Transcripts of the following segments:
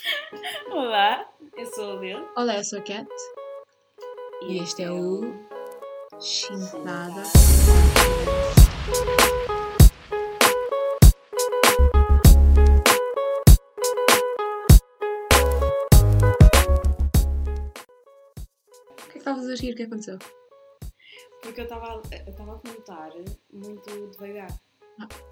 Olá, eu sou a Lil. Olá, eu sou a Cat e este é o Chintada. O que é que estavas a rir? O que aconteceu? Porque eu estava a contar muito devagar.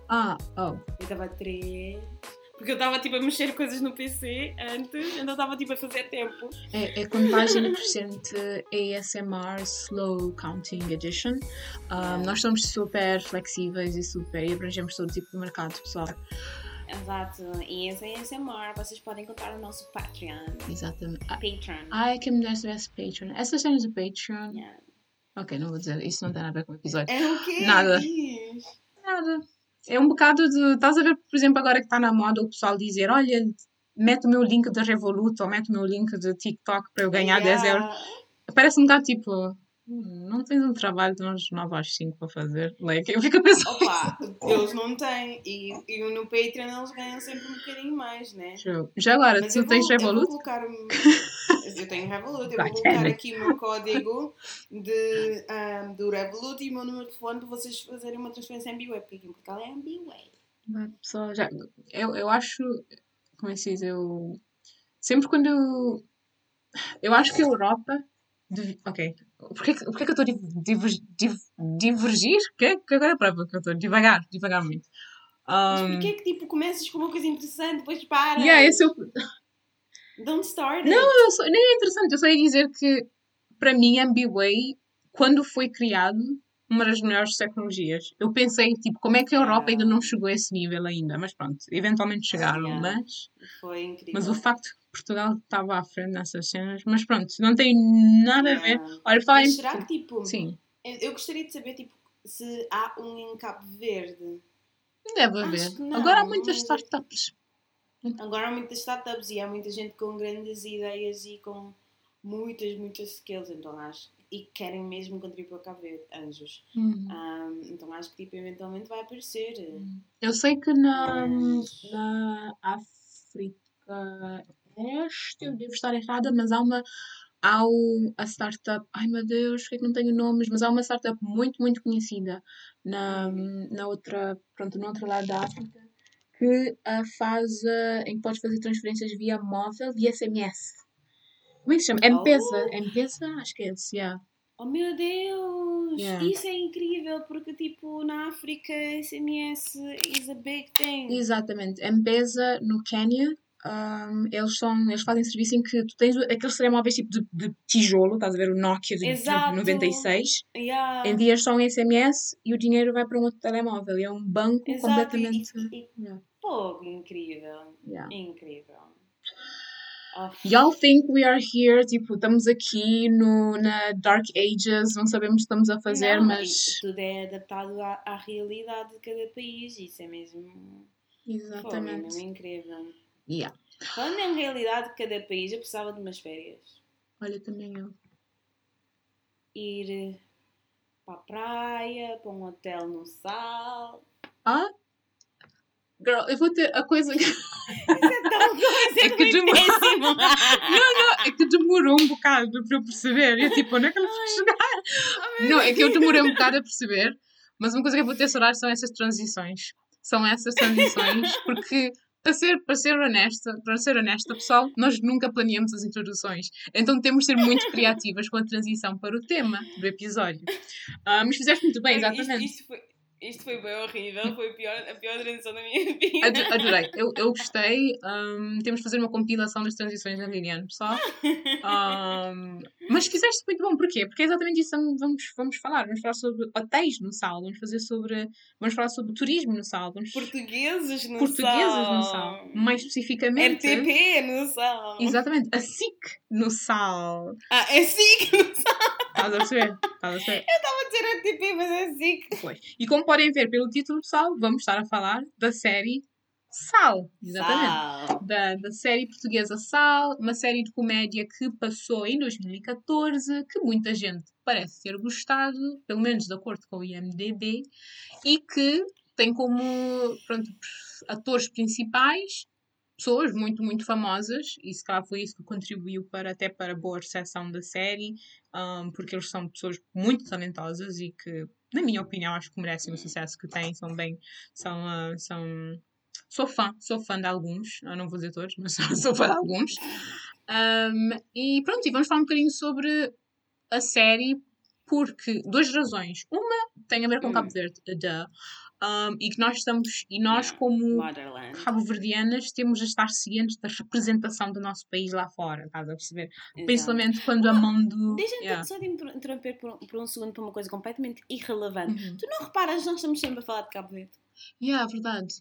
Ah, oh. Eu estava a três. Porque eu estava tipo a mexer coisas no PC antes, então estava tipo a fazer tempo. É, é contagem crescente ASMR Slow Counting Edition. Um, nós somos super flexíveis e super e abrangemos todo tipo de mercado, pessoal. Exato, e esse é ASMR, vocês podem encontrar no nosso Patreon. Exatamente. Ah, Patreon. Ai, que me deste esse Patreon. Essas cenas do Patreon. Yeah. Ok, não vou dizer, isso não tem nada a ver com o episódio. É o quê? Nada. Nada. É um bocado de. Estás a ver, por exemplo, agora que está na moda o pessoal dizer: olha, mete o meu link da Revolut ou mete o meu link de TikTok para eu ganhar 10 Yeah. euros. Parece um bocado tipo. "Hum, Não tens um trabalho de umas 9 às 5 para fazer. Like, eu fico a pensar. Opa, eles não têm. E, e no Patreon eles ganham sempre um bocadinho mais, né? Já agora, Mas tu tens vou, eu vou Revolut? colocar um- Eu tenho Revolut, eu vou colocar aqui o meu código de, ahm, do Revolut e o meu número de telefone para vocês fazerem uma transferência em B-Way, porque aqui em Portugal é em B-Way. Vai, pessoal, já, eu, eu acho. Como é que se diz? Eu. Sempre quando eu. Eu acho que a Europa. ok. Porquê, que- porquê que eu estou a div, diver- div- divergir? Que, que agora é a prova que eu estou. Devagar, devagar muito. Mas Um, porquê que tipo começas com uma coisa interessante, depois paras? yeah, esse é o, Don't start it. Não, eu é interessante. Eu só ia dizer que, para mim, MBWay, quando foi criado, uma das melhores tecnologias. Eu pensei, tipo, como é que a Europa ainda não chegou a esse nível ainda? Mas pronto, eventualmente chegaram, Yeah. mas... Foi incrível. Mas o facto que Portugal estava à frente nessas cenas... Mas pronto, não tem nada a ver. Olha, falar em... Mas será que tipo. Sim, Eu gostaria de saber tipo, se há um em Cabo Verde. deve haver. Agora há muitas startups. Agora há muitas startups e há muita gente com grandes ideias e com muitas, muitas skills, então acho e que querem mesmo contribuir para Cabo Verde, anjos. Uhum. Ahm, então acho que tipo, eventualmente vai aparecer. Eu sei que na, Mas- na África Este, eu devo estar errada, mas há uma. Há o, a startup. Ai meu Deus, que é que não tenho nomes? Mas há uma startup muito, muito conhecida na, na outra, pronto, no outro lado da África que ah, faz. ah, em que podes fazer transferências via móvel, via SMS. Como é que se chama? M-Pesa. Oh. M-Pesa? Acho que é esse, yeah. Oh meu Deus! Yeah. Isso é incrível porque tipo na África SMS is a big thing. Exatamente. M-Pesa no Quênia. um, eles, são, eles fazem serviço em que tu tens aqueles telemóveis tipo de, de tijolo, estás a ver o Nokia de, de Exato. 96, Yeah. envias só um SMS e o dinheiro vai para um outro telemóvel. E é um banco Exato, completamente. E, e, Yeah, fogo, incrível. yeah. Incrível. Oh, Y'all think we are here, tipo, estamos aqui no, na Dark Ages, não sabemos o que estamos a fazer, não, mas. Tudo é adaptado à, à realidade de cada país. Isso é mesmo. Fogo, é mesmo Exatamente. incrível. Yeah. Falando em realidade de cada país, eu precisava de umas férias. Olha, também eu. Ir eh, para a praia, para um hotel no sal. Ah? Girl, eu vou ter a coisa que. Isso é tão coisa, É é que péssimo. Não, não, é que demorou um bocado para eu perceber. Eu tipo, onde é que ela foi chegar? Não, é que eu demorei um bocado a perceber, mas uma coisa que eu vou ter saudades são essas transições. São essas transições, porque para ser, para ser honesta, para ser honesta, pessoal, nós nunca planeamos as introduções. Então temos de ser muito criativas com a transição para o tema do episódio. Ah, mas fizeste muito bem, Isto, exatamente. isto foi, isto foi bem horrível. Foi a pior, a pior transição da minha vida. Ado- Adorei, eu, eu gostei. Ahm, temos de fazer uma compilação das transições da Liliane, pessoal. Ahm, mas fizeste muito bom, porquê? Porque é exatamente isso que vamos, vamos falar. Vamos falar sobre hotéis no Sal, vamos fazer sobre. Vamos falar sobre turismo no Sal, vamos Portugueses no portugueses sal. no Sal. Mais especificamente. RTP no sal. Exatamente, a SIC no Sal. Ah, é SIC no sal. Estás a perceber? Estás a perceber? Estava a dizer RTP, mas é SIC. Pois. E como podem ver pelo título do Sal, vamos estar a falar da série Sal. Exatamente. Sal. da, da série portuguesa Sal, uma série de comédia que passou em 2014, que muita gente parece ter gostado, pelo menos de acordo com o IMDB, e que tem como pronto, atores principais pessoas muito, muito famosas, e se calhar foi isso que contribuiu para, até para a boa recepção da série, um, porque eles são pessoas muito talentosas e que, na minha opinião, acho que merecem o sucesso que têm, são bem, são, uh, são sou fã, sou fã de alguns, eu não vou dizer todos, mas sou fã de alguns. Um, e pronto, e vamos falar um bocadinho sobre a série, porque duas razões. Uma tem a ver com hum. Cabo Verde, duh, um, e que nós estamos, e nós yeah. como cabo-verdianas temos de estar cientes da representação do nosso país lá fora, estás a perceber? Exato. Principalmente quando a mão do... Deixa-me yeah. só de interromper por, por, um segundo para uma coisa completamente irrelevante. Uhum. Tu não reparas, nós estamos sempre a falar de Cabo Verde. Yeah, verdade.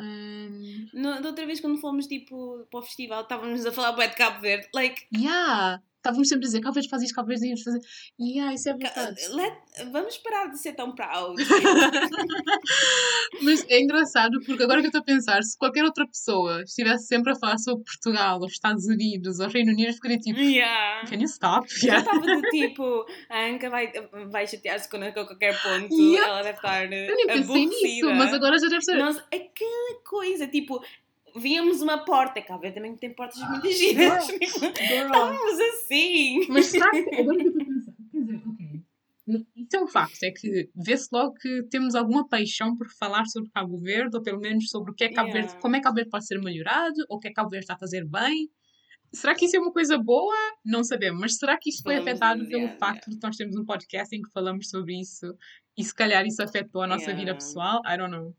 Um... No, da outra vez quando fomos tipo para o festival estávamos a falar de Cabo Verde. Like... Yeah estávamos sempre a dizer, talvez faz isto, talvez devíamos fazer. E ah, isso é verdade. Let, vamos parar de ser tão proud. Mas é engraçado porque agora que eu estou a pensar, se qualquer outra pessoa estivesse sempre a falar sobre Portugal, ou Estados Unidos, ou Reino Unido, eu ficaria tipo, yeah. can you stop? Yeah. Eu estava de tipo, a Anca vai, vai chatear-se com qualquer ponto, yeah. ela deve estar eu nem pensei nisso, mas agora já deve ser. Nós, aquela coisa, tipo, víamos uma porta. Cá ver também tem portas muito giras. Estávamos assim. Mas que. Agora que eu estou a pensar. Quer dizer, ok. Isso é um facto, é que vê-se logo que temos alguma paixão por falar sobre Cabo Verde, ou pelo menos sobre o que é Cabo yeah. Verde, como é que Cabo Verde pode ser melhorado, ou o que é que Cabo Verde está a fazer bem. Será que isso é uma coisa boa? Não sabemos, mas será que isso foi Vamos afetado dizer, pelo facto de nós termos um podcast em que falamos sobre isso e se calhar isso afetou a nossa yeah. vida pessoal? I don't know.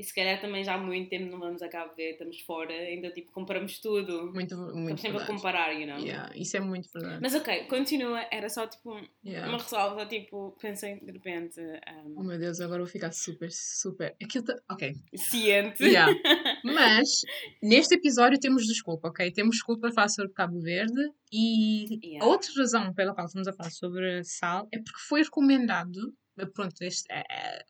E se calhar também já há muito tempo não vamos a Cabo Verde, estamos fora, ainda tipo comparamos tudo. Muito, muito Estamos sempre verdade. a comparar, you know? Yeah, isso é muito verdade. Mas ok, continua, era só tipo yeah. uma ressalva, tipo, pensei de repente. Um... Oh meu Deus, agora vou ficar super, super. Aquilo tá... Ok. Ciente. Yeah. Mas neste episódio temos desculpa, ok? Temos desculpa para falar sobre Cabo Verde e yeah. a outra razão pela qual estamos a falar sobre sal é porque foi recomendado. Pronto, este, é, é,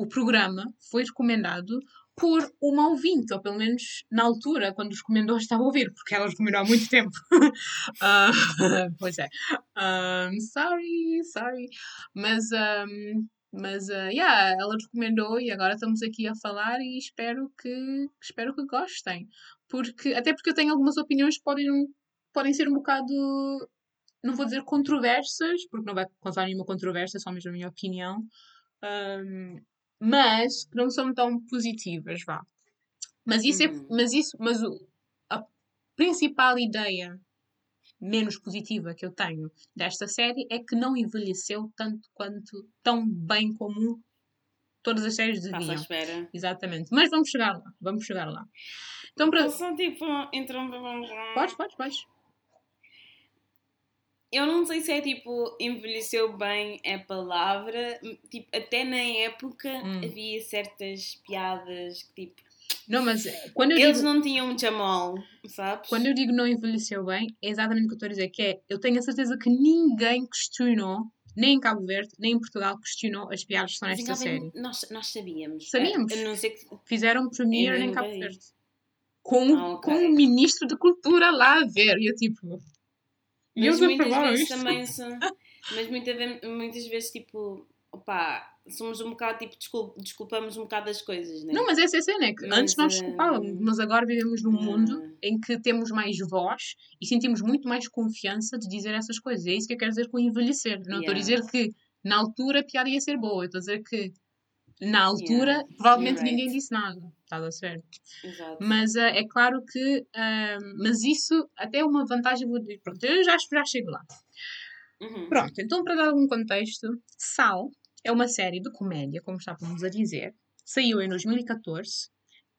o programa foi recomendado por uma ouvinte, ou pelo menos na altura, quando os recomendou, estava a ouvir, porque ela recomendou há muito tempo. uh, pois é. Um, sorry, sorry. Mas, um, mas uh, yeah, ela recomendou e agora estamos aqui a falar e espero que, espero que gostem. Porque, até porque eu tenho algumas opiniões que podem, podem ser um bocado não vou dizer controversas, porque não vai causar nenhuma controvérsia, só mesmo a minha opinião. Um, mas que não são tão positivas, vá. Mas isso, é uhum. é, mas isso, mas o, a principal ideia menos positiva que eu tenho desta série é que não envelheceu tanto quanto tão bem como todas as séries deviam. espera. Exatamente. Mas vamos chegar lá, vamos chegar lá. Então para só tipo, então Podes, podes, podes. Eu não sei se é tipo envelheceu bem a palavra, tipo, até na época hum. havia certas piadas que tipo. Não, mas quando Eles digo, não tinham chamol, sabes? Quando eu digo não envelheceu bem, é exatamente o que eu estou a dizer, que é, eu tenho a certeza que ninguém questionou, nem em Cabo Verde, nem em Portugal, questionou as piadas que estão nesta série. Nós, nós sabíamos. Sabíamos. É, não sei que... Fizeram premiere em Cabo Verde. Com, ah, okay. com o Ministro da Cultura lá a ver. E eu tipo... E mas muitas vezes isto. também são, mas muita, muitas vezes tipo, opá, somos um bocado tipo, desculp, desculpamos um bocado as coisas, né? Não, mas essa é a cena, é que mas, antes nós desculpávamos, uh, mas agora vivemos num uh, mundo em que temos mais voz e sentimos muito mais confiança de dizer essas coisas. É isso que eu quero dizer com envelhecer. Não estou a dizer que na altura a piada ia ser boa, estou a dizer que na altura yeah. provavelmente right. ninguém disse nada. Estás a certo? Exato. Mas uh, é claro que. Uh, mas isso até é uma vantagem. Pronto, eu já, já chego lá. Uhum. Pronto, então para dar algum contexto, Sal é uma série de comédia, como estávamos a dizer. Saiu em 2014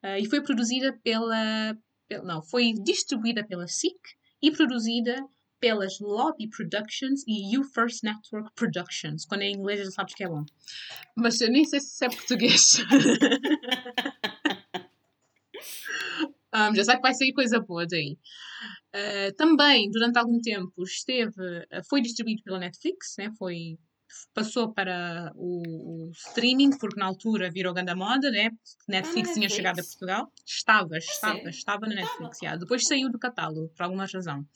uh, e foi produzida pela, pela. Não, foi distribuída pela SIC e produzida pelas Lobby Productions e You First Network Productions. Quando é em inglês já sabes que é bom. Mas eu nem sei se é português. Um, já sabe que vai sair coisa boa daí. Uh, também, durante algum tempo, esteve, uh, foi distribuído pela Netflix, né? foi, passou para o, o streaming, porque na altura virou grande moda, né? Netflix ah, tinha Netflix. chegado a Portugal. Estava, estava, estava na Netflix. Já. Depois saiu do catálogo, por alguma razão.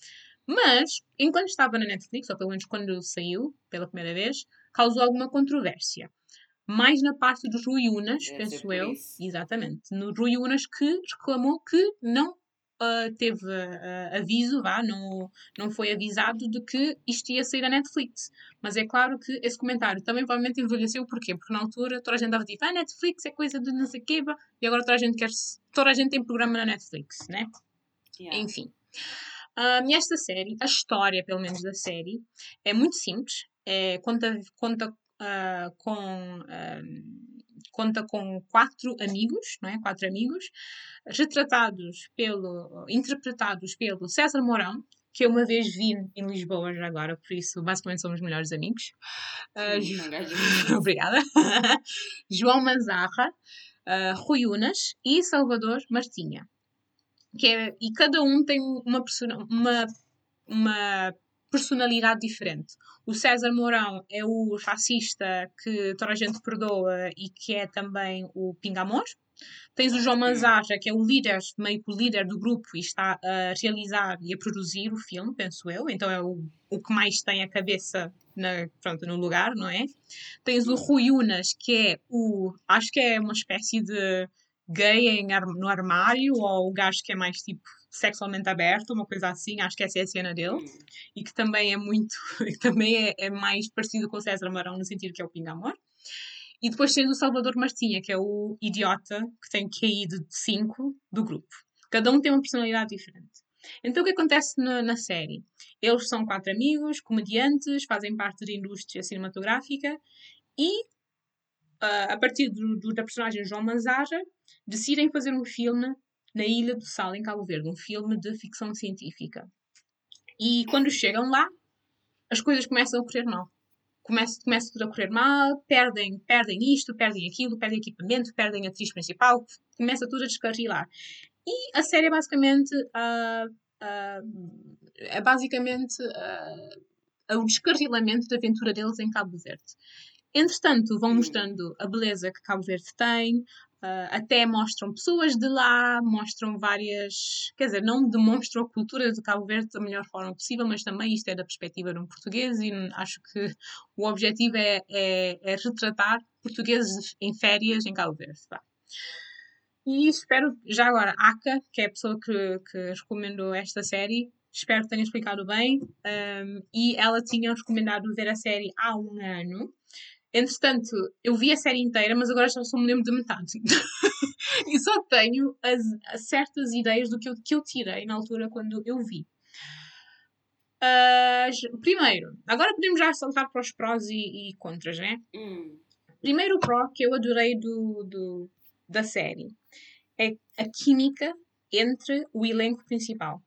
Mas, enquanto estava na Netflix, ou pelo menos quando saiu pela primeira vez, causou alguma controvérsia mais na parte do Rui Unas, penso eu, exatamente, no Rui Unas que reclamou que não uh, teve uh, aviso, vá, não, não foi avisado de que isto ia sair da Netflix. Mas é claro que esse comentário também provavelmente envelheceu, porquê? Porque na altura toda a gente estava a dizer, ah, Netflix é coisa de não sei quê, e agora toda a gente quer, toda a gente tem programa na Netflix, né? Yeah. Enfim. Um, e esta série, a história, pelo menos, da série, é muito simples. É, conta conta uh, com. conta com quatro amigos, não é? Quatro amigos, retratados pelo, interpretados pelo César Mourão, que eu uma vez vi em Lisboa já agora, por isso basicamente somos melhores amigos. Uh, Obrigada. João Manzarra, uh, Rui Unas e Salvador Martinha que é, e cada um tem uma, uma, uma personalidade diferente. O César Mourão é o racista que toda a gente perdoa e que é também o Pingamor. Tens o João Manzaja, que é o líder, meio que o líder do grupo e está a realizar e a produzir o filme, penso eu. Então é o, o que mais tem a cabeça na, pronto, no lugar, não é? Tens o Rui Unas, que é o. Acho que é uma espécie de gay no armário ou o gajo que é mais tipo sexualmente aberto, uma coisa assim, acho que essa é a cena dele, e que também é muito, também é, é, mais parecido com o César Marão no sentido que é o Pingamor. E depois tens o Salvador Martinha, que é o idiota que tem QI de 5 do grupo. Cada um tem uma personalidade diferente. Então o que acontece na, na série? Eles são quatro amigos, comediantes, fazem parte da indústria cinematográfica e uh, a partir do, do, da personagem João Manzaja, decidem fazer um filme na Ilha do Sal, em Cabo Verde, um filme de ficção científica. E quando chegam lá, as coisas começam a correr mal. Começa, começa tudo a correr mal, perdem, perdem isto, perdem aquilo, perdem equipamento, perdem a atriz principal, começa tudo a descarrilar. E a série é basicamente uh, uh, é basicamente uh, o descarrilamento da aventura deles em Cabo Verde. Entretanto, vão hum. mostrando a beleza que Cabo Verde tem, uh, até mostram pessoas de lá, mostram várias. Quer dizer, não demonstram a cultura de Cabo Verde da melhor forma possível, mas também isto é da perspectiva de um português e acho que o objetivo é, é, é retratar portugueses em férias em Cabo Verde. Tá? E espero, já agora, Aka, que é a pessoa que, que recomendou esta série, espero que tenha explicado bem. Um, e ela tinha recomendado ver a série há um ano. Entretanto, eu vi a série inteira, mas agora já só me lembro de metade. e só tenho as, as, certas ideias do que eu, que eu tirei na altura quando eu vi. Uh, primeiro, agora podemos já saltar para os prós e, e contras, né? Hum. Primeiro pró que eu adorei do, do, da série é a química entre o elenco principal.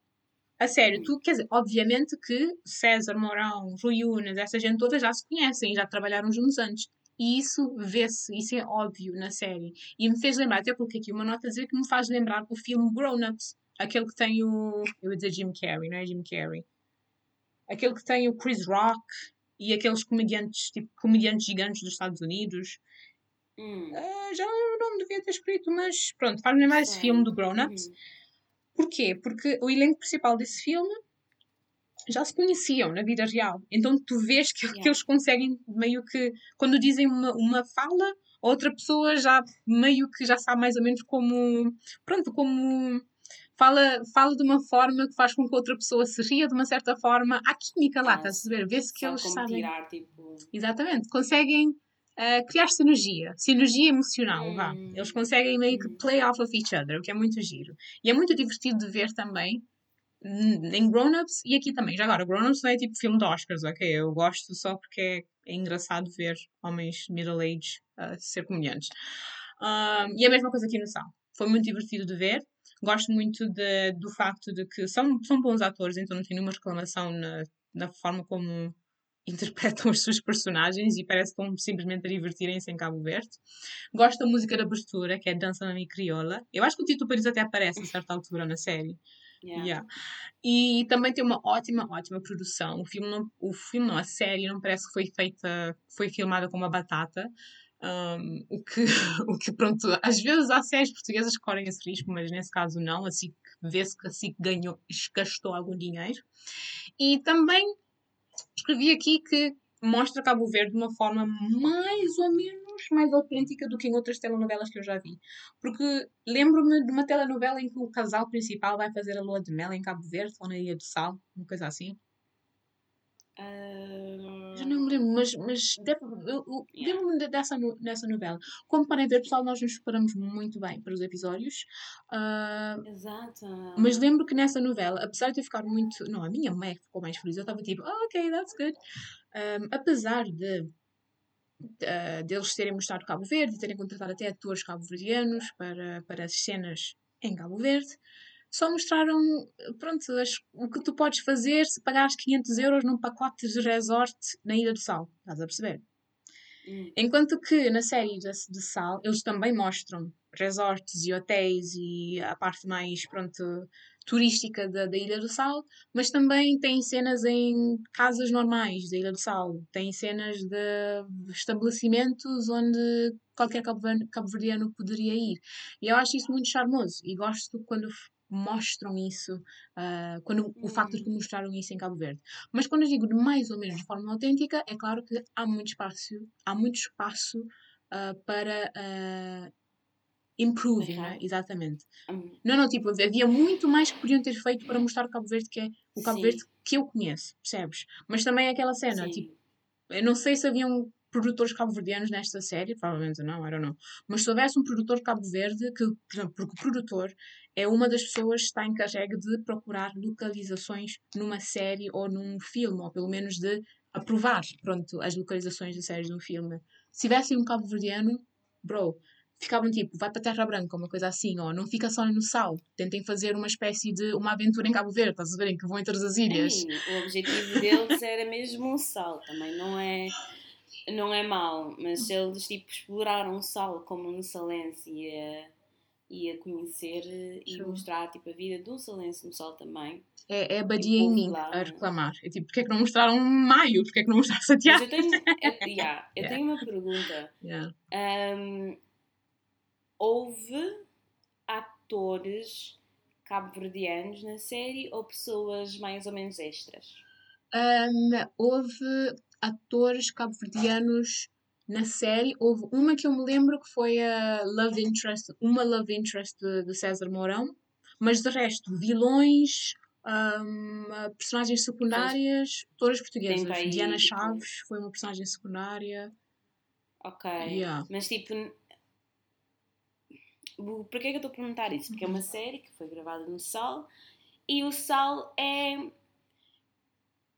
A sério, tu, quer dizer, obviamente que César Mourão, Rui Unas, essa gente toda já se conhecem, já trabalharam juntos antes. E isso vê-se, isso é óbvio na série. E me fez lembrar, até coloquei aqui uma nota a dizer que me faz lembrar o filme Grown Ups, aquele que tem o. Eu ia dizer Jim Carrey, não é Jim Carrey? Aquele que tem o Chris Rock e aqueles comediantes, tipo, comediantes gigantes dos Estados Unidos. Hum. Uh, já não devia ter escrito, mas pronto, faz-me lembrar esse filme do Grown Ups. Hum. Porquê? Porque o elenco principal desse filme já se conheciam na vida real. Então tu vês que, yeah. que eles conseguem meio que, quando dizem uma, uma fala, outra pessoa já meio que já sabe mais ou menos como, pronto, como fala, fala de uma forma que faz com que outra pessoa se ria de uma certa forma. Há química lá, estás a ver? Vê-se que eles sabem. Tirar, tipo... Exatamente, conseguem uh, criar sinergia, sinergia emocional, hum. vá. Eles conseguem meio que play off of each other, o que é muito giro. E é muito divertido de ver também em Grown Ups e aqui também. Já agora, Grown Ups não é tipo filme de Oscars, ok? Eu gosto só porque é, é engraçado ver homens middle age uh, ser comediantes. Uh, e a mesma coisa aqui no Sal. Foi muito divertido de ver. Gosto muito de, do facto de que são, são bons atores, então não tenho nenhuma reclamação na, na forma como interpretam as suas personagens e parece que estão simplesmente a divertirem-se em Cabo Verde. Gosto da música da abertura, que é Dança na Mi Crioula. Eu acho que o Tito Paris até aparece a certa altura na série. Yeah. Yeah. E também tem uma ótima, ótima produção. O filme, não, o filme não, a série não parece que foi feita, foi filmada com uma batata. Um, o, que, o que, pronto, às vezes há séries portuguesas que correm esse risco, mas nesse caso não. Assim vê-se que assim ganhou, gastou algum dinheiro. E também escrevi aqui que mostra Cabo Verde de uma forma mais ou menos mais autêntica do que em outras telenovelas que eu já vi. Porque lembro-me de uma telenovela em que o casal principal vai fazer a lua de mel em Cabo Verde ou na Ilha do Sal, uma coisa assim. Uh... Já não me lembro, mas, mas lembro-me dessa, dessa novela. Como podem ver, pessoal, nós nos preparamos muito bem para os episódios. Uh, Exato. Mas lembro que nessa novela, apesar de eu ficar muito. Não, a minha mãe ficou mais feliz. Eu estava tipo, oh, ok, that's good. Um, apesar de deles terem mostrado Cabo Verde e terem contratado até atores cabo-verdianos para, para as cenas em Cabo Verde, só mostraram, pronto, as, o que tu podes fazer se pagares 500 euros num pacote de resort na Ilha do Sal. Estás a perceber? Hum. Enquanto que na série de, de Sal, eles também mostram resorts e hotéis e a parte mais, pronto, turística da, da Ilha do Sal, mas também tem cenas em casas normais da Ilha do Sal, tem cenas de estabelecimentos onde qualquer cabo-verdiano poderia ir. E eu acho isso muito charmoso e gosto quando mostram isso, uh, quando o facto de que mostraram isso em Cabo Verde. Mas quando eu digo de mais ou menos de forma autêntica, é claro que há muito espaço, há muito espaço uh, para uh, improving, né? exatamente. Hum. Não, não, tipo, havia muito mais que podiam ter feito para mostrar o Cabo Verde que é o Cabo Sim. Verde que eu conheço, percebes? Mas também é aquela cena, Sim. tipo, eu não sei se haviam produtores cabo-verdianos nesta série, provavelmente não, I don't know. Mas se houvesse um produtor Cabo Verde, que, porque o produtor é uma das pessoas que está encarregue de procurar localizações numa série ou num filme, ou pelo menos de aprovar, pronto, as localizações de séries num filme. Se tivesse um cabo-verdiano, bro, ficavam tipo, vai para Terra Branca, uma coisa assim, ou não fica só no sal. Tentem fazer uma espécie de uma aventura em Cabo Verde, estás a ver? Em que vão entre as ilhas. Sim, o objetivo deles era mesmo um sal, também não é. Não é mau, mas eles tipo exploraram o sal como um salense e a, e a conhecer e Sim. mostrar tipo, a vida de um salense no sal também. É, é a badia em mim a reclamar. É tipo, porquê é que não mostraram maio? Porquê é que não mostraram Santiago? Mas eu tenho, eu, yeah, eu yeah. tenho uma pergunta. Yeah. Um, houve atores cabo-verdianos na série ou pessoas mais ou menos extras? Um, houve atores cabo-verdianos na série. Houve uma que eu me lembro que foi a Love Interest, uma Love Interest de, de César Mourão, mas de resto, vilões, um, personagens secundárias, todas portuguesas. Diana tipo... Chaves foi uma personagem secundária. Ok. Yeah. Mas tipo, Porquê é que eu estou a perguntar isso? Porque é uma uhum. série que foi gravada no Sal e o Sal é,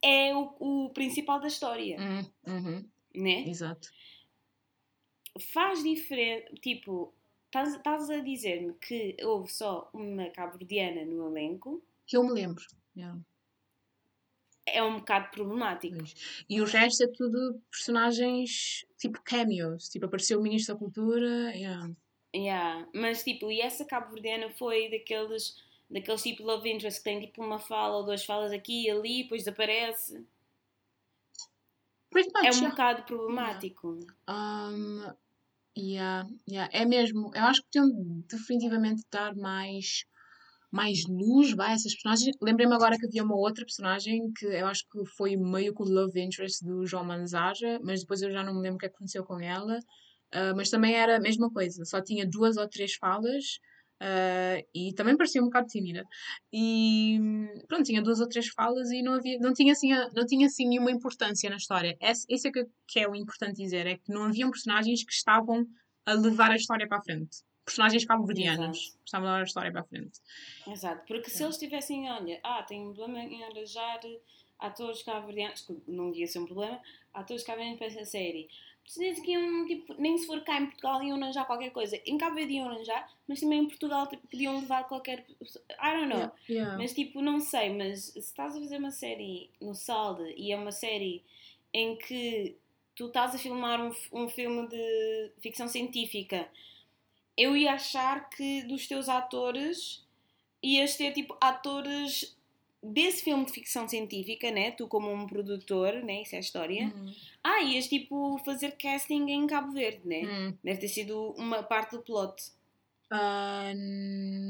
é o, o principal da história. Uhum. uhum. Né? Exato. Faz diferença. Tipo, estás a dizer-me que houve só uma cabo-verdiana no elenco? Que eu me lembro. Yeah. É um bocado problemático. E o resto é tudo personagens tipo cameos. Tipo, apareceu o Ministro da Cultura. Yeah. Yeah. Mas tipo, e essa cabo-verdiana foi daqueles, daqueles tipo love interest que tem tipo uma fala ou duas falas aqui e ali, depois desaparece. Much, é um yeah. bocado problemático. Yeah. Um, yeah, yeah. É mesmo. Eu acho que podiam definitivamente dar mais, mais luz vai, a essas personagens. Lembrei-me agora que havia uma outra personagem que eu acho que foi meio com o love interest do João Manzaja, mas depois eu já não me lembro o que aconteceu com ela. Uh, mas também era a mesma coisa, só tinha duas ou três falas uh, e também parecia um bocado tímida. E pronto, tinha duas ou três falas e não, havia, não, tinha, assim, não tinha assim nenhuma importância na história. Esse, esse é que, que é o importante dizer, é que não haviam personagens que estavam a levar a história para a frente personagens cabo-verdianos que estavam a levar a história para a frente. Exato, porque se é. eles tivessem, olha, ah, tem um problema em arranjar atores cabo-verdianos, não ia ser um problema, atores cabo-verdianos para essa série que iam, tipo, nem se for cá em Portugal iam arranjar qualquer coisa. Em Cabo Verde iam arranjar, mas também em Portugal tipo, podiam levar qualquer. I don't know. Yeah, yeah. Mas tipo, não sei, mas se estás a fazer uma série no Salde e é uma série em que tu estás a filmar um, um filme de ficção científica, eu ia achar que dos teus atores ias ter tipo atores desse filme de ficção científica, né? Tu como um produtor, né? Isso é a história. Uhum. Ah, ias tipo fazer casting em Cabo Verde, né? Uhum. Deve ter sido uma parte do plot. Uh,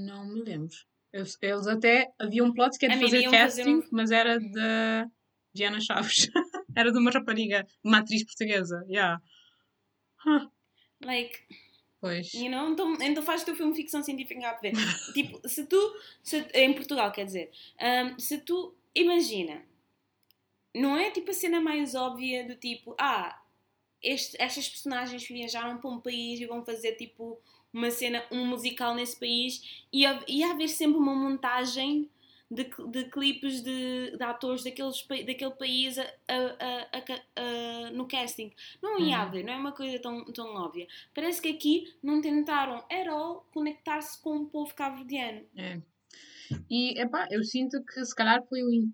não me lembro. Eles, eles até havia um plot que era de fazer casting, fazer um... mas era da Diana Chaves. era de uma rapariga, uma atriz portuguesa. Yeah. Huh. Like, Pois. you know? Então, então faz o teu filme ficção científica em Cabo Verde. tipo, se tu, se- em Portugal, quer dizer, hum, se tu, imagina, não é tipo a cena mais óbvia do tipo, ah, este, estas personagens viajaram para um país e vão fazer tipo uma cena, um musical nesse país e ia haver sempre uma montagem de, de clipes de, de atores daqueles, daquele país a- a- a- no casting. Não ia Uhum. haver, não é uma coisa tão, tão óbvia. Parece que aqui não tentaram at all conectar-se com o povo cabo-verdiano. É. E epá, eu sinto que se calhar foi o.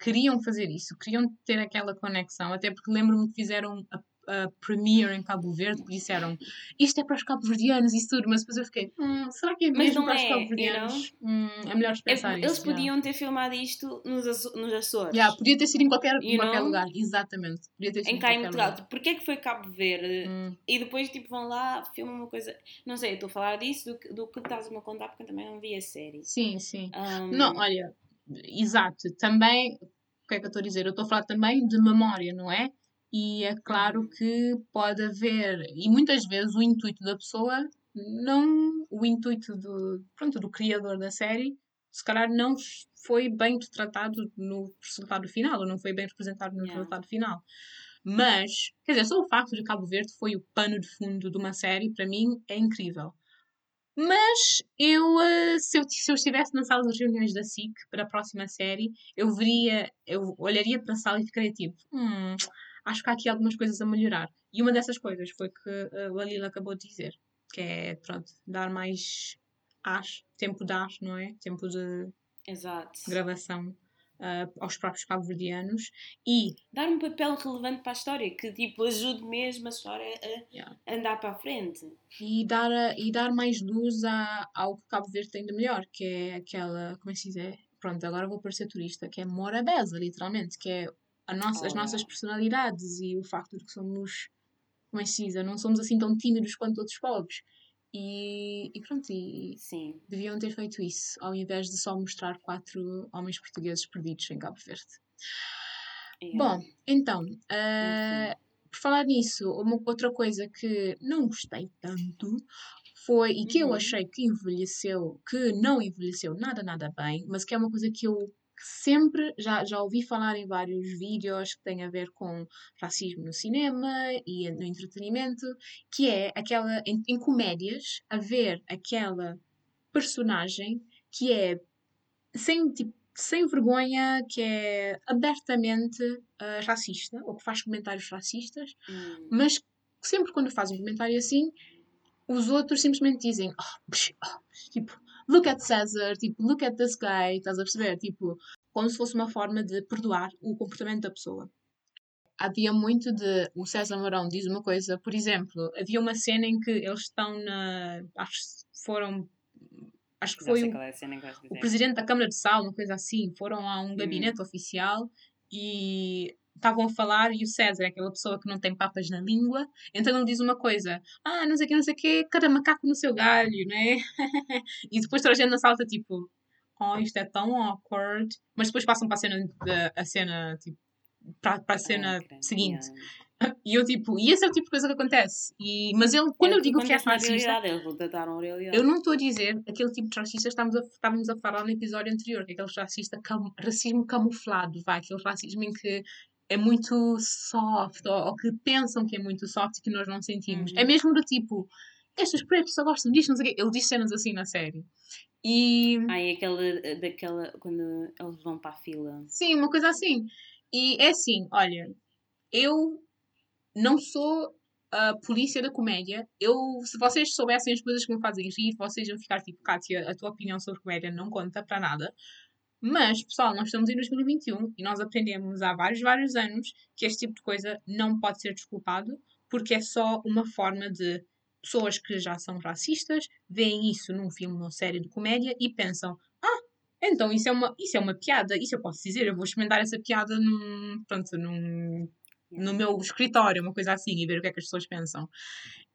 Queriam fazer isso, queriam ter aquela conexão, até porque lembro-me que fizeram a, a premiere em Cabo Verde, que disseram isto é para os cabo-verdianos e tudo, mas depois eu fiquei, "Hum, será que é mesmo para os é, cabo-verdianos? Hum, é melhor É, pensar eles isso. podiam ter filmado isto nos, nos Açores. Yeah, podia ter sido em qualquer, You qualquer know? lugar, exatamente. Podia ter sido em cá em Portugal. lugar. Porquê é que foi Cabo Verde? Hum, E depois tipo, vão lá, filmam uma coisa. Não sei, estou a falar disso do que, do que estás-me a contar porque eu também não vi a série. sim, sim. Um, Não, olha, exato. Também, o que é que eu estou a dizer? Eu estou a falar também de memória, não é? E é claro Uhum. que pode haver, e muitas vezes o intuito da pessoa, não o intuito do, pronto, do criador da série, se calhar não foi bem retratado no resultado final, ou não foi bem representado no Yeah. resultado final. Mas, quer dizer, só o facto de Cabo Verde foi o pano de fundo de uma série, para mim, é incrível. Mas eu, eh, se eu, se eu estivesse na sala de reuniões da SIC para a próxima série, eu veria, eu olharia para a sala e ficaria tipo, hum, acho que há aqui algumas coisas a melhorar. E uma dessas coisas foi que eh, a Lila acabou de dizer, que é, pronto, dar mais as, tempo de as, não é? Tempo de Exato. gravação ah, aos próprios cabo-verdianos e Dar um papel relevante para a história, que tipo ajude mesmo a história a Yeah. andar para a frente. e dar, e dar mais luz a, ao que Cabo Verde tem de melhor, que é aquela, como é que se diz? É, pronto, agora vou parecer turista, que é Morabeza, literalmente, que é nossa, as nossas personalidades e o facto de que somos, como é que? Não somos assim tão tímidos quanto outros povos. E, e pronto, e Sim. deviam ter feito isso, ao invés de só mostrar quatro homens portugueses perdidos em Cabo Verde. Yeah. Bom, então, ah, por falar nisso, uma outra coisa que não gostei tanto foi, e que eu Uhum. achei que envelheceu, que não envelheceu nada, nada bem, mas que é uma coisa que eu sempre já, já ouvi falar em vários vídeos que têm a ver com racismo no cinema e no entretenimento, que é aquela, em, em comédias, haver aquela personagem que é sem, tipo, sem vergonha, que é abertamente ah, racista, ou que faz comentários racistas, Hum. mas que sempre quando faz um comentário assim, os outros simplesmente dizem, "Oh, psh, oh", tipo, look at César, tipo, look at this guy, estás a perceber? Tipo, como se fosse uma forma de perdoar o comportamento da pessoa. Havia muito de. O César Mourão diz uma coisa, por exemplo, havia uma cena em que eles estão na. Acho que foram. Acho que foi o- é que o presidente da Câmara de Sal, uma coisa assim, foram a um gabinete oficial e estavam a falar e o César é aquela pessoa que não tem papas na língua, então ele diz uma coisa, ah, não sei o que, não sei o que, cada macaco no seu galho, né? e depois toda a gente na sala está tipo, oh, isto é tão awkward, mas depois passam para a cena, de- a cena tipo, para, para a cena seguinte. yeah. E eu tipo, e esse é o tipo de coisa que acontece. E, mas ele, quando É eu o que digo que é racista, eu não estou a dizer aquele tipo de racista que estávamos a, estávamos a falar no episódio anterior, que é aquele racista, cam- racismo camuflado, vai, aquele racismo em que é muito soft, ou, ou que pensam que é muito soft e que nós não sentimos. Uhum. É mesmo do tipo, estes pretos só gostam disto, não sei o quê. Ele diz cenas assim na série. E Ai, aquela, daquela, quando eles vão para a fila. sim, uma coisa assim. E é assim, olha, eu não sou a polícia da comédia. Eu, se vocês soubessem as coisas que me fazem rir, vocês iam ficar tipo, Kátia, a tua opinião sobre comédia não conta para nada. Mas, pessoal, nós estamos em 2021 e nós aprendemos há vários, vários anos que este tipo de coisa não pode ser desculpado porque é só uma forma de pessoas que já são racistas veem isso num filme, numa série de comédia e pensam: ah, então isso é uma, isso é uma piada, isso eu posso dizer, eu vou experimentar essa piada num, pronto, num, no meu escritório, uma coisa assim, e ver o que é que as pessoas pensam.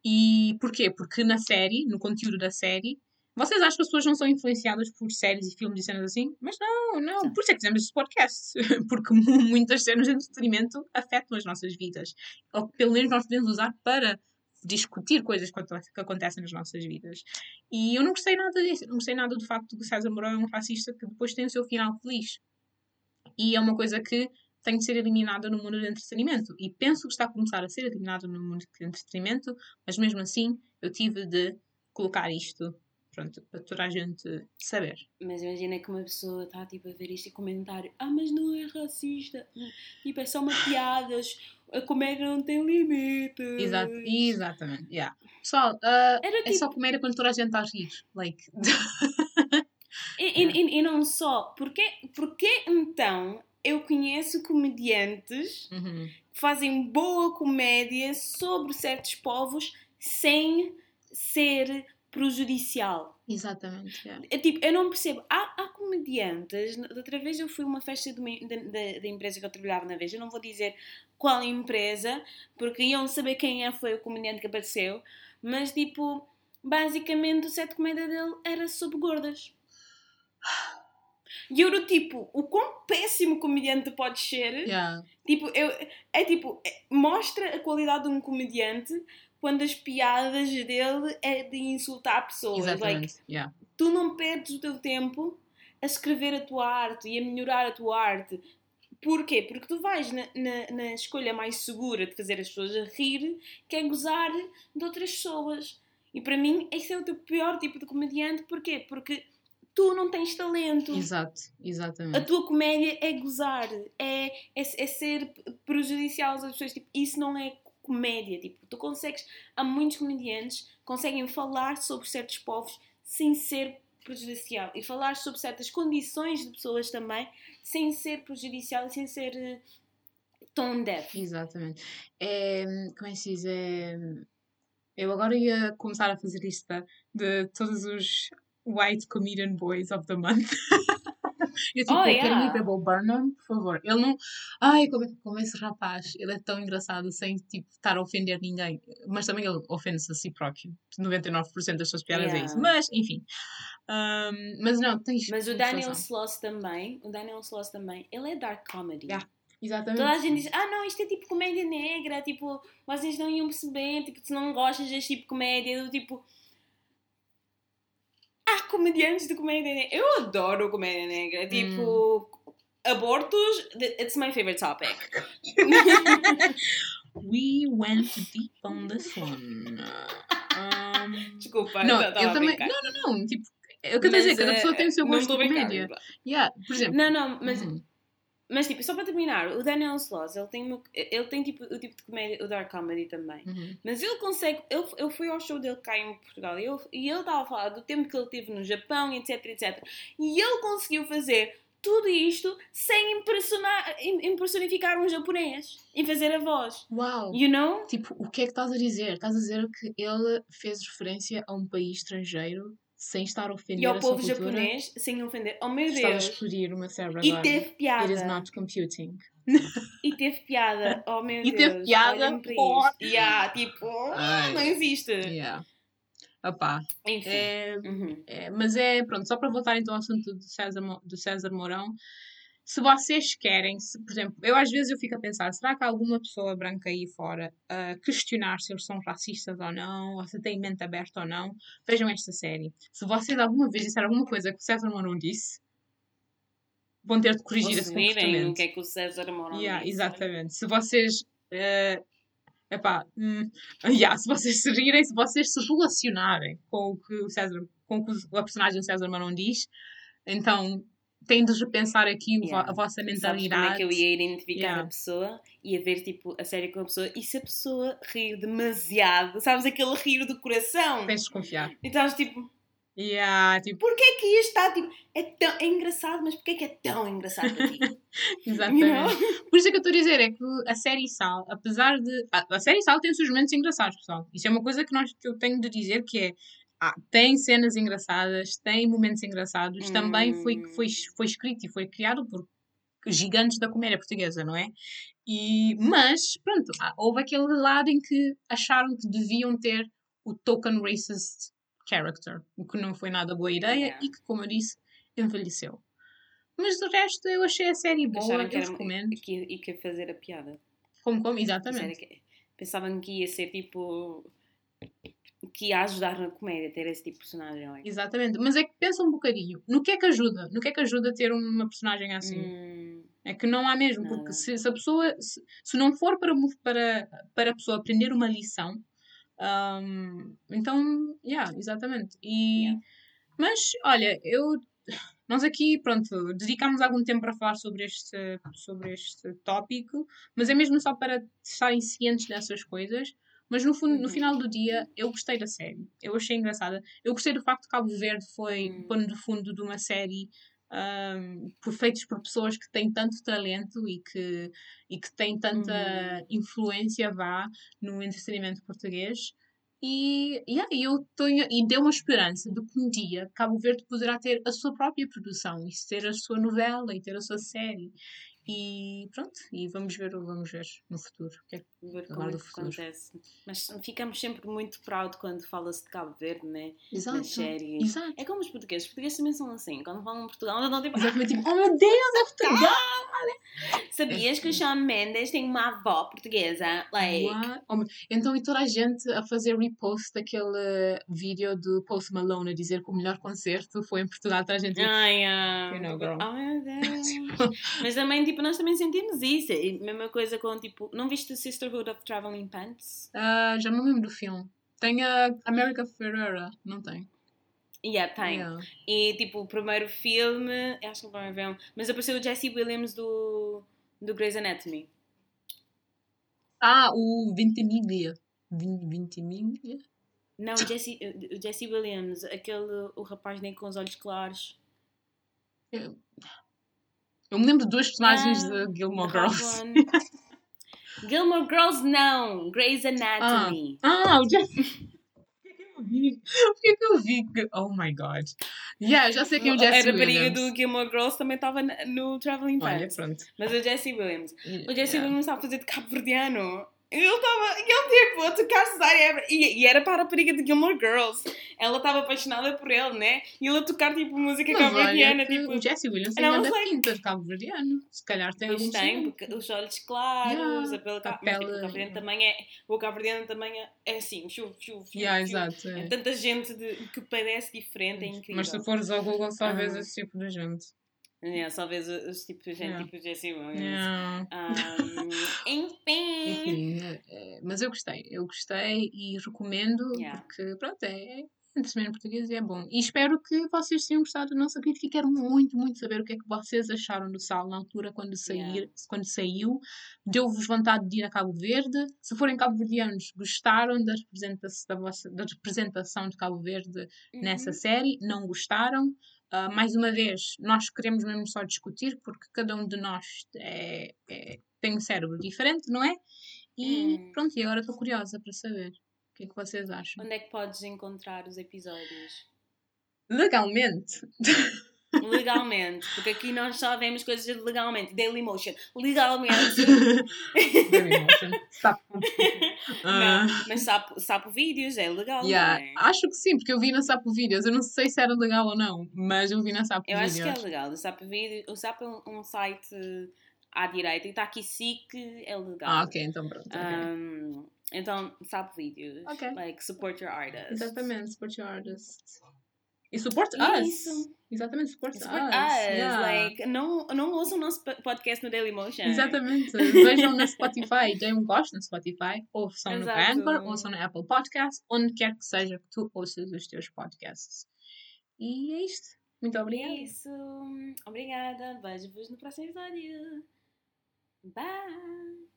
E porquê? Porque na série, no conteúdo da série, vocês acham que as pessoas não são influenciadas por séries e filmes e cenas assim? Mas não, não. Sim. Por isso é que fizemos este podcast. Porque mu- muitas cenas de entretenimento afetam as nossas vidas. Ou que pelo menos nós podemos usar para discutir coisas que, que acontecem nas nossas vidas. E eu não gostei nada disso. Não gostei nada do facto de que César Mourão é um racista que depois tem o seu final feliz. E é uma coisa que tem de ser eliminada no mundo do entretenimento. E penso que está a começar a ser eliminada no mundo do entretenimento, mas mesmo assim eu tive de colocar isto pronto, para toda a gente saber. Mas imagina que uma pessoa está tipo, a ver isto e comentar: Ah, mas não é racista, tipo, é só uma piadas, a comédia não tem limite. Exato, exatamente, yeah. Pessoal, uh, tipo... é só tipo comédia quando toda a gente está a rir. Like. e, e, e, não só, porque, porque então eu conheço comediantes uhum. que fazem boa comédia sobre certos povos sem ser prejudicial. Exatamente. É, tipo, eu não percebo. Há, há comediantes. Outra vez eu fui a uma festa de uma, da, da empresa que eu trabalhava na vez. Eu não vou dizer qual empresa, porque iam saber quem é, foi o comediante que apareceu. Mas, tipo, basicamente o set de comédia dele era sobre gordas. E eu era tipo, o quão péssimo comediante pode ser. Yeah. Tipo, eu, é tipo, é, mostra a qualidade de um comediante quando as piadas dele é de insultar pessoas. Exatamente. Like, yeah. Tu não perdes o teu tempo a escrever a tua arte e a melhorar a tua arte. Porquê? Porque tu vais na, na, na escolha mais segura de fazer as pessoas a rir, que é gozar de outras pessoas. E para mim, esse é o teu pior tipo de comediante. Porquê? Porque tu não tens talento. Exato, exatamente. A tua comédia é gozar, é, é, é ser prejudicial às pessoas. Tipo, isso não é comédia. Tipo, tu consegues. Há muitos comediantes conseguem falar sobre certos povos sem ser prejudicial e falar sobre certas condições de pessoas também sem ser prejudicial e sem ser uh, tone deaf. Exatamente. É, como é que se diz? É, eu agora ia começar a fazer lista de todos os White Comedian Boys of the Month. Eu tipo, oh, yeah. quero Bo Burnham, por favor. Ele não. Ai, como, como esse rapaz, ele é tão engraçado sem tipo, estar a ofender ninguém. Mas também ele ofende-se a si próprio. 99% das suas piadas é yeah. é isso. Mas, enfim. Um, mas não, tens. Mas o Daniel Sloss também, o Daniel Sloss também, ele é dark comedy. Yeah. Exatamente. Toda a gente diz, ah não, isto é tipo comédia negra, tipo, vocês não iam perceber, tipo, se não gostas deste tipo de comédia, do tipo, há comediantes de comédia negra. Eu adoro comédia negra. Hum. Tipo, abortos, it's my favorite topic. We went deep on this one. Um, Desculpa, não, eu também. Não, não, não. Tipo, eu quero dizer, cada pessoa tem o seu gosto de comédia. Yeah, por exemplo. Não, não, mas. Uhum. Mas, tipo, só para terminar, o Daniel Sloss, ele tem, ele tem tipo, o tipo de comédia, o dark comedy também. Uhum. Mas ele consegue. Eu, eu fui ao show dele cá em Portugal e, eu, e ele estava a falar do tempo que ele teve no Japão, etc, etc. E ele conseguiu fazer tudo isto sem impressionar, impersonificar um japonês e fazer a voz. Uau! You know? Tipo, o que é que estás a dizer? Estás a dizer que ele fez referência a um país estrangeiro sem estar a ofender e ao povo japonês sem ofender. Oh meu Deus! Estava a explodir uma cérebro E teve piada. It is not computing. E teve piada. Oh meu e Deus! E teve piada. Por... Yeah, tipo, Ai. não existe. Yeah. Opá. Enfim. É, uhum. é, mas é, pronto, só para voltar então ao assunto do César, do César Mourão, se vocês querem, se, por exemplo, eu às vezes eu fico a pensar, será que há alguma pessoa branca aí fora a questionar se eles são racistas ou não, ou se têm mente aberta ou não, vejam esta série. Se vocês alguma vez disseram alguma coisa que o César Mourão disse, vão ter de corrigir esse comportamento. o que é que o César Mourão yeah, disse. Exatamente. Se vocês... Uh, epá, hum, yeah, se vocês se rirem, se vocês se relacionarem com o que o César, com o que a personagem César Mourão diz, então tem de repensar aqui yeah. a vossa mentalidade. Sabes como é que eu ia identificar yeah. a pessoa? Ia ver tipo a série com a pessoa e se a pessoa rir demasiado, sabes aquele rir do coração? Tens de desconfiar. E estás tipo. Yeah, tipo... Porquê é que isto está tipo. É, tão, é engraçado, mas porquê é que é tão engraçado para ti? Exatamente. You know? Por isso é que eu estou a dizer, é que a série Sal, apesar de. A, a série Sal tem os seus momentos engraçados, pessoal. Isso é uma coisa que, nós, que eu tenho de dizer que é ah, tem cenas engraçadas, tem momentos engraçados, hum. também foi, hum. foi, foi escrito e foi criado por gigantes da comédia portuguesa, não é? E, mas, pronto, ah, houve aquele lado em que acharam que deviam ter o token racist character, o que não foi nada boa ideia yeah. e que, como eu disse, envelheceu. Mas do resto eu achei a série boa, Acharam que eu recomendo. E que, que fazer a piada. Como, como? Exatamente. Pensavam que ia ser tipo que ia ajudar na comédia ter esse tipo de personagem. Like. Exatamente, mas é que pensa um bocadinho. No que é que ajuda? No que é que ajuda ter uma personagem assim? Hum, É que não há mesmo, Nada. porque se, se a pessoa, se, se não for para, para, para a pessoa aprender uma lição, hum, então, yeah, exatamente. E, Yeah. Mas, olha, eu, nós aqui, pronto, dedicámos algum tempo para falar sobre este, sobre este tópico, mas é mesmo só para estarem cientes dessas coisas. Mas no, fundo, no Uhum. final do dia, eu gostei da série. Eu achei engraçada. Eu gostei do facto que Cabo Verde foi Hum. pano de fundo de uma série um, por, feitos por pessoas que têm tanto talento e que, e que têm tanta Uhum. influência, vá, no entretenimento português. E, yeah, eu tenho, e deu uma esperança de que um dia Cabo Verde poderá ter a sua própria produção e ter a sua novela e ter a sua série. E pronto, e vamos ver, vamos ver no futuro. o que é que- ver como é que futuro. acontece. Mas ficamos sempre muito proud quando fala-se de Cabo Verde, né? Exato. Nas séries. Exato. É como os portugueses. Os portugueses também são assim. Quando falam em Portugal, não tipo. Exatamente, tipo, oh meu Deus, é Portugal! Sabias que o Shawn Mendes tem uma avó portuguesa? Like. Oh, então, e toda a gente a fazer repost daquele vídeo do Post Malone a dizer que o melhor concerto foi em Portugal. Toda a gente Ai, ah, You know, girl. oh meu Deus. Mas também, tipo, nós também sentimos isso. E mesma coisa com, tipo, não viste o Sisterhood of Traveling Pants? Ah, já não lembro do filme. Tem a America Ferrera, não tem? Yeah, tem. Yeah. E, tipo, o primeiro filme, eu acho que o primeiro filme, mas apareceu o Jesse Williams do, do Grey's Anatomy. Ah, o Ventimiglia. Ventimiglia? Não, o Jesse, o Jesse Williams, aquele, o rapaz nem com os olhos claros. Eu me lembro de duas personagens Ah, de Gilmore Girls. Gilmore Girls não, Grey's Anatomy. Ah, o Jesse. Por que que eu vi? Por que que eu vi? que- Oh my god. Yeah, já sei quem é o Jesse a rapariga Williams. do Gilmore Girls também estava no Traveling Olha, Pants. pronto. Mas o Jesse Williams. O Jesse Yeah. Williams estava a fazer de Cabo Verdeano. E Ele estava, e ele tipo, a tocar Cesária e, e era para a rapariga de Gilmore Girls. Ela estava apaixonada por ele, né? E ele a tocar tipo música cabo-verdiana, tipo. o Jesse Williams was grande like- pinta de Cabo Verdeano. Se calhar tem Pois algum tem, porque os olhos claros, Yeah, a pele a cá. Mas tipo, pele- o cabo-verdiano também é. O cabo-verdiano também é, é assim, chu, chu, chu, Yeah, exato. É é. tanta gente de, que parece diferente, é incrível. Mas se fores ao Google só vês Ah. esse tipo de gente. Yeah, só vês os, os tipos de gente, Yeah. tipo Jesse Williams. Yeah. Um, enfim. Enfim, é- é, mas eu gostei. Eu gostei e recomendo Yeah. porque, pronto, é entretenimento português e é bom. E espero que vocês tenham gostado da nossa crítica e quero muito, muito saber o que é que vocês acharam do Sal na altura quando, sair, Yeah. quando saiu. Deu-vos vontade de ir a Cabo Verde? Se forem cabo-verdianos, gostaram da representação, da, vossa, da representação de Cabo Verde nessa Uhum. série, não gostaram. Ah, mais uma vez, nós queremos mesmo só discutir, porque cada um de nós é, é- tem um cérebro diferente, não é? E Hum. pronto, e agora estou curiosa para saber o que é que vocês acham. Onde é que podes encontrar os episódios? Legalmente, Legalmente, porque aqui nós só vemos coisas legalmente. Dailymotion, legalmente. Dailymotion, sapo. Ah, Não, mas sapo, sapo vídeos é legal, yeah, não é? Acho que sim, porque eu vi na Sapo Vídeos. Eu não sei se era legal ou não, mas eu vi na Sapo Eu acho Vídeos. que é legal. O Sapo, vídeo, o sapo é um, um site à direita e está aqui SIC, é legal. Ah, ok, então pronto. Um, então, Sapo vídeos. Ok. Like, support your artist. Exatamente, support your artist. E support Isso. us. Exatamente, support, Support us. us. yeah. Like, não, não ouçam o nosso po- podcast no Dailymotion. Exatamente. Vejam no Spotify, deem um gosto no Spotify, ouçam no Exato. Anchor, ouçam no Apple Podcast, onde quer que seja que tu ouças os teus podcasts. E é isto. Muito obrigada. Isso. Obrigada. Vejo-vos no próximo episódio. Bye.